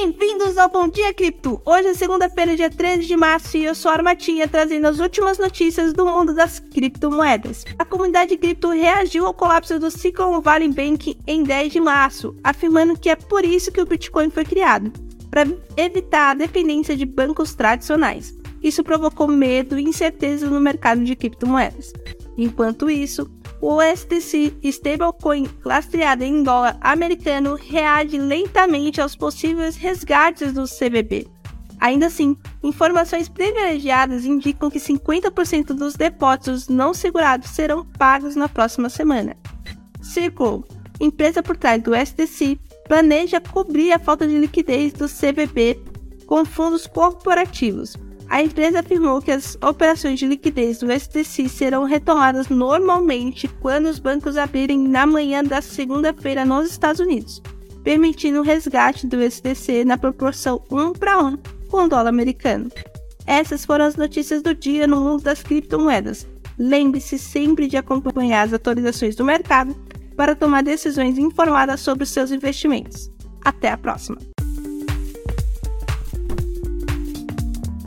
Bem-vindos ao Bom Dia Cripto! Hoje é segunda-feira, dia 13 de março, e eu sou a Armatinha trazendo as últimas notícias do mundo das criptomoedas. A comunidade cripto reagiu ao colapso do Silicon Valley Bank em 10 de março, afirmando que é por isso que o Bitcoin foi criado para evitar a dependência de bancos tradicionais. Isso provocou medo e incerteza no mercado de criptomoedas. Enquanto isso, o USDC stablecoin lastreado em dólar americano reage lentamente aos possíveis resgates do CVB. Ainda assim, informações privilegiadas indicam que 50% dos depósitos não segurados serão pagos na próxima semana. Circle, empresa por trás do USDC, planeja cobrir a falta de liquidez do CVB com fundos corporativos, a empresa afirmou que as operações de liquidez do STC serão retomadas normalmente quando os bancos abrirem na manhã da segunda-feira nos Estados Unidos, permitindo o resgate do STC na proporção 1 para 1 com o dólar americano. Essas foram as notícias do dia no mundo das criptomoedas. Lembre-se sempre de acompanhar as atualizações do mercado para tomar decisões informadas sobre os seus investimentos. Até a próxima!